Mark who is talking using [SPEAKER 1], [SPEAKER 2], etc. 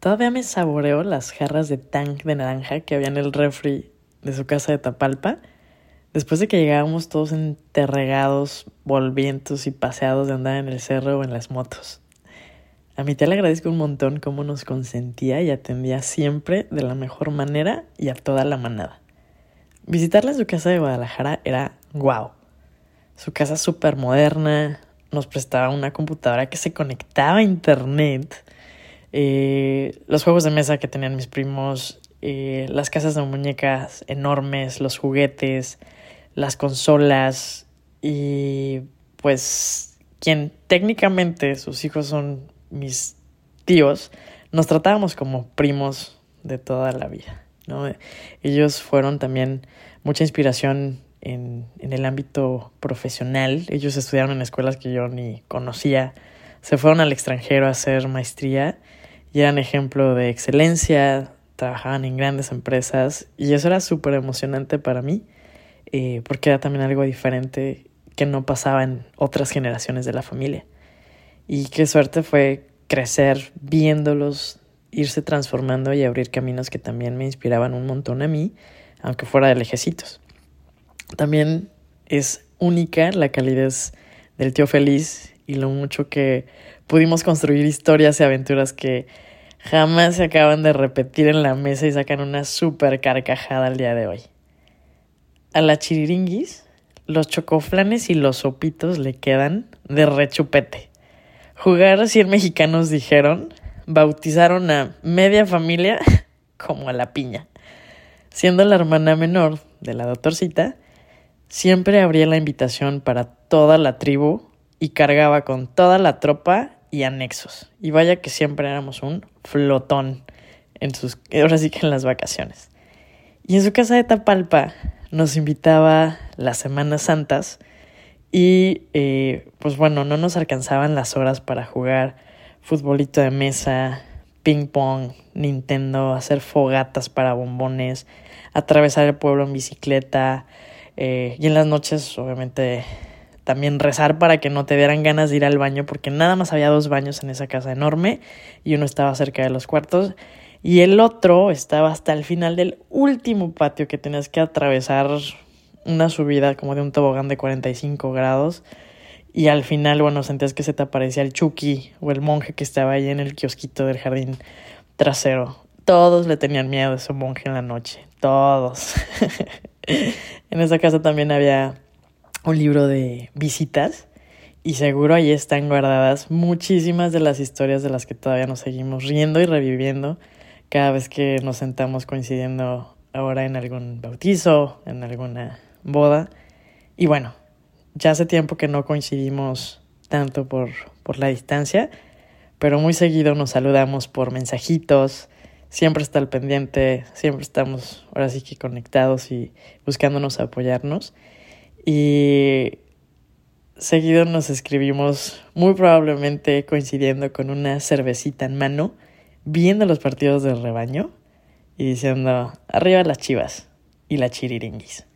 [SPEAKER 1] Todavía me saboreo las jarras de tank de naranja que había en el refri de su casa de Tapalpa. Después de que llegábamos todos enterregados, volvientos y paseados de andar en el cerro o en las motos. A mi tía le agradezco un montón cómo nos consentía y atendía siempre de la mejor manera y a toda la manada. Visitarla en su casa de Guadalajara era guau. Su casa súper moderna, nos prestaba una computadora que se conectaba a internet, eh, los juegos de mesa que tenían mis primos, eh, las casas de muñecas enormes, los juguetes, las consolas y pues quien técnicamente sus hijos son mis tíos, nos tratábamos como primos de toda la vida. ¿no? Ellos fueron también mucha inspiración en, en el ámbito profesional. Ellos estudiaron en escuelas que yo ni conocía. Se fueron al extranjero a hacer maestría y eran ejemplo de excelencia, trabajaban en grandes empresas y eso era súper emocionante para mí eh, porque era también algo diferente que no pasaba en otras generaciones de la familia. Y qué suerte fue crecer viéndolos irse transformando y abrir caminos que también me inspiraban un montón a mí, aunque fuera de lejecitos. También es única la calidez del tío feliz y lo mucho que pudimos construir historias y aventuras que jamás se acaban de repetir en la mesa y sacan una súper carcajada al día de hoy. A la chiriringuis, los chocoflanes y los sopitos le quedan de rechupete. Jugar 100 mexicanos dijeron, bautizaron a media familia como a la piña. Siendo la hermana menor de la doctorcita, siempre abría la invitación para toda la tribu y cargaba con toda la tropa y anexos. Y vaya que siempre éramos un flotón en sus, ahora sí que en las vacaciones. Y en su casa de Tapalpa nos invitaba las Semanas Santas y eh, pues bueno, no nos alcanzaban las horas para jugar futbolito de mesa, ping pong, Nintendo, hacer fogatas para bombones, atravesar el pueblo en bicicleta eh, y en las noches obviamente también rezar para que no te dieran ganas de ir al baño porque nada más había dos baños en esa casa enorme y uno estaba cerca de los cuartos y el otro estaba hasta el final del último patio que tenías que atravesar una subida como de un tobogán de 45 grados. Y al final, bueno, sentías que se te aparecía el Chucky o el monje que estaba ahí en el kiosquito del jardín trasero. Todos le tenían miedo a ese monje en la noche. Todos. en esa casa también había un libro de visitas. Y seguro ahí están guardadas muchísimas de las historias de las que todavía nos seguimos riendo y reviviendo cada vez que nos sentamos coincidiendo ahora en algún bautizo, en alguna boda. Y bueno, ya hace tiempo que no coincidimos tanto por, por la distancia, pero muy seguido nos saludamos por mensajitos, siempre está al pendiente, siempre estamos ahora sí que conectados y buscándonos apoyarnos. Y seguido nos escribimos, muy probablemente coincidiendo con una cervecita en mano viendo los partidos del rebaño y diciendo, arriba las chivas y la chiriringuis.